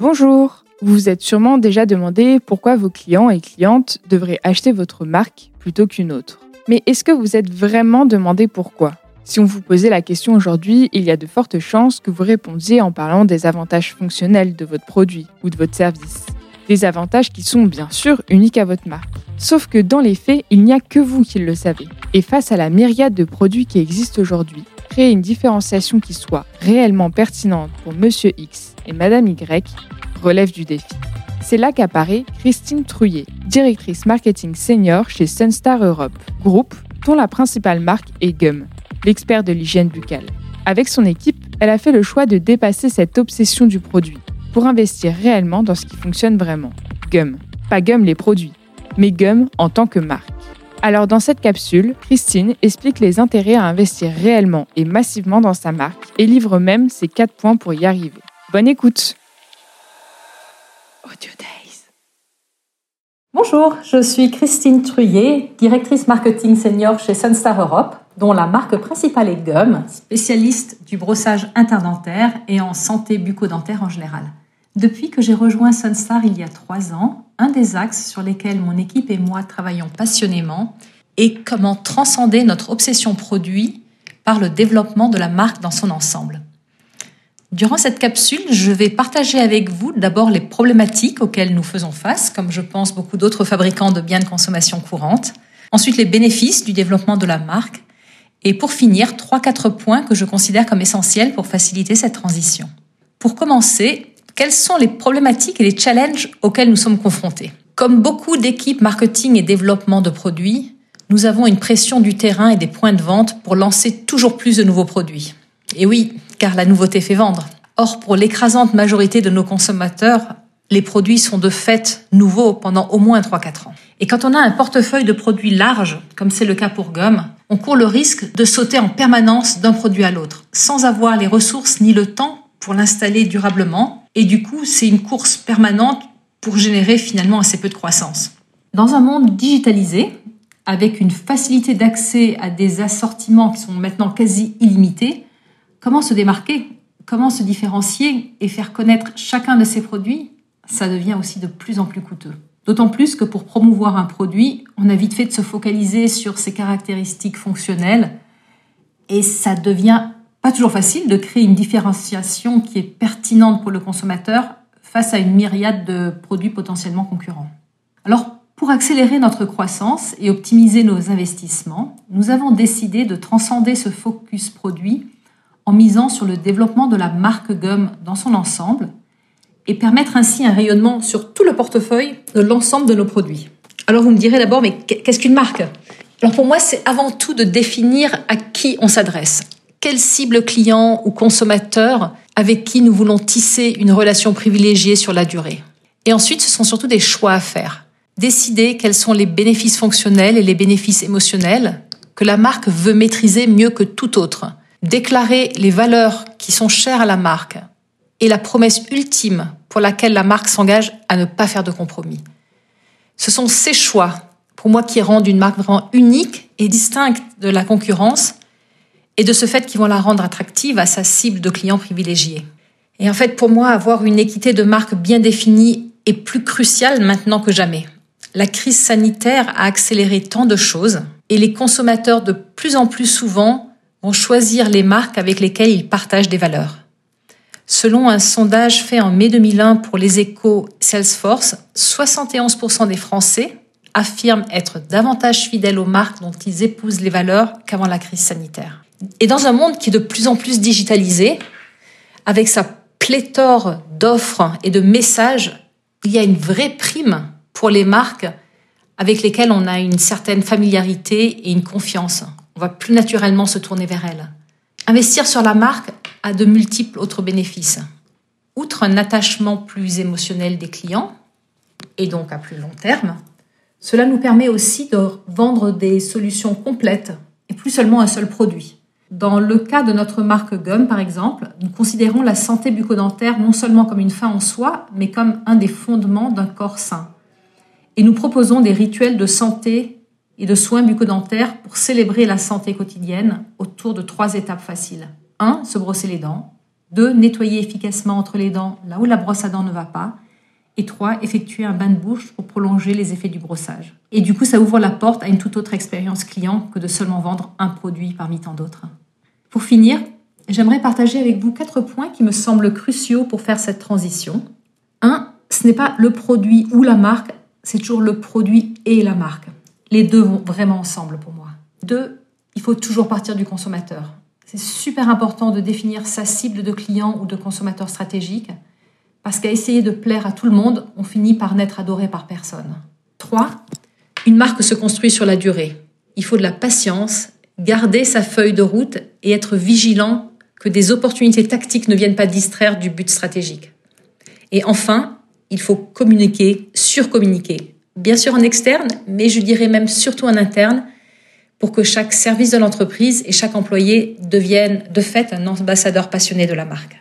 Bonjour Vous vous êtes sûrement déjà demandé pourquoi vos clients et clientes devraient acheter votre marque plutôt qu'une autre. Mais est-ce que vous êtes vraiment demandé pourquoi? Si on vous posait la question aujourd'hui, il y a de fortes chances que vous répondiez en parlant des avantages fonctionnels de votre produit ou de votre service. Des avantages qui sont bien sûr uniques à votre marque. Sauf que dans les faits, il n'y a que vous qui le savez. Et face à la myriade de produits qui existent aujourd'hui, créer une différenciation qui soit réellement pertinente pour Monsieur X et Madame Y relève du défi. C'est là qu'apparaît Christine Trouillet, directrice marketing senior chez Sunstar Europe, groupe dont la principale marque est Gum, l'expert de l'hygiène buccale. Avec son équipe, elle a fait le choix de dépasser cette obsession du produit pour investir réellement dans ce qui fonctionne vraiment. Gum. Pas Gum les produits, mais Gum en tant que marque. Alors dans cette capsule, Christine explique les intérêts à investir réellement et massivement dans sa marque et livre même ses 4 points pour y arriver. Bonne écoute Audio Days. Bonjour, je suis Christine Truyet, directrice marketing senior chez Sunstar Europe, dont la marque principale est Gum, spécialiste du brossage interdentaire et en santé bucco-dentaire en général. Depuis que j'ai rejoint Sunstar il y a trois ans, un des axes sur lesquels mon équipe et moi travaillons passionnément est comment transcender notre obsession produit par le développement de la marque dans son ensemble. Durant cette capsule, je vais partager avec vous d'abord les problématiques auxquelles nous faisons face, comme je pense beaucoup d'autres fabricants de biens de consommation courante. Ensuite, les bénéfices du développement de la marque. Et pour finir, trois, quatre points que je considère comme essentiels pour faciliter cette transition. Pour commencer, quelles sont les problématiques et les challenges auxquels nous sommes confrontés Comme beaucoup d'équipes marketing et développement de produits, nous avons une pression du terrain et des points de vente pour lancer toujours plus de nouveaux produits. Et oui, car la nouveauté fait vendre. Or, pour l'écrasante majorité de nos consommateurs, les produits sont de fait nouveaux pendant au moins 3-4 ans. Et quand on a un portefeuille de produits large, comme c'est le cas pour Gomme, on court le risque de sauter en permanence d'un produit à l'autre, sans avoir les ressources ni le temps pour l'installer durablement. Et du coup, c'est une course permanente pour générer finalement assez peu de croissance. Dans un monde digitalisé, avec une facilité d'accès à des assortiments qui sont maintenant quasi illimités, comment se démarquer, comment se différencier et faire connaître chacun de ces produits, ça devient aussi de plus en plus coûteux. D'autant plus que pour promouvoir un produit, on a vite fait de se focaliser sur ses caractéristiques fonctionnelles et ça devient pas toujours facile de créer une différenciation qui est pertinente pour le consommateur face à une myriade de produits potentiellement concurrents. Alors, pour accélérer notre croissance et optimiser nos investissements, nous avons décidé de transcender ce focus produit en misant sur le développement de la marque Gum dans son ensemble et permettre ainsi un rayonnement sur tout le portefeuille de l'ensemble de nos produits. Alors vous me direz d'abord, mais qu'est-ce qu'une marque? Alors pour moi, c'est avant tout de définir à qui on s'adresse quelle cible client ou consommateur avec qui nous voulons tisser une relation privilégiée sur la durée. Et ensuite, ce sont surtout des choix à faire. Décider quels sont les bénéfices fonctionnels et les bénéfices émotionnels que la marque veut maîtriser mieux que tout autre. Déclarer les valeurs qui sont chères à la marque et la promesse ultime pour laquelle la marque s'engage à ne pas faire de compromis. Ce sont ces choix, pour moi, qui rendent une marque vraiment unique et distincte de la concurrence et de ce fait qui vont la rendre attractive à sa cible de clients privilégiés. Et en fait, pour moi, avoir une équité de marque bien définie est plus crucial maintenant que jamais. La crise sanitaire a accéléré tant de choses et les consommateurs de plus en plus souvent vont choisir les marques avec lesquelles ils partagent des valeurs. Selon un sondage fait en mai 2001 pour les échos Salesforce, 71% des Français affirment être davantage fidèles aux marques dont ils épousent les valeurs qu'avant la crise sanitaire. Et dans un monde qui est de plus en plus digitalisé, avec sa pléthore d'offres et de messages, il y a une vraie prime pour les marques avec lesquelles on a une certaine familiarité et une confiance. On va plus naturellement se tourner vers elles. Investir sur la marque a de multiples autres bénéfices. Outre un attachement plus émotionnel des clients, et donc à plus long terme, cela nous permet aussi de vendre des solutions complètes et plus seulement un seul produit. Dans le cas de notre marque Gum, par exemple, nous considérons la santé bucco-dentaire non seulement comme une fin en soi, mais comme un des fondements d'un corps sain. Et nous proposons des rituels de santé et de soins bucco-dentaires pour célébrer la santé quotidienne autour de trois étapes faciles. 1. Se brosser les dents. 2. Nettoyer efficacement entre les dents là où la brosse à dents ne va pas. Et 3. Effectuer un bain de bouche pour prolonger les effets du brossage. Et du coup, ça ouvre la porte à une toute autre expérience client que de seulement vendre un produit parmi tant d'autres. Pour finir, j'aimerais partager avec vous quatre points qui me semblent cruciaux pour faire cette transition. 1. Ce n'est pas le produit ou la marque, c'est toujours le produit et la marque. Les deux vont vraiment ensemble pour moi. 2. Il faut toujours partir du consommateur. C'est super important de définir sa cible de client ou de consommateur stratégique, parce qu'à essayer de plaire à tout le monde, on finit par n'être adoré par personne. 3. Une marque se construit sur la durée. Il faut de la patience, garder sa feuille de route et être vigilant que des opportunités tactiques ne viennent pas distraire du but stratégique. Et enfin, il faut communiquer, surcommuniquer. Bien sûr en externe, mais je dirais même surtout en interne, pour que chaque service de l'entreprise et chaque employé deviennent de fait un ambassadeur passionné de la marque.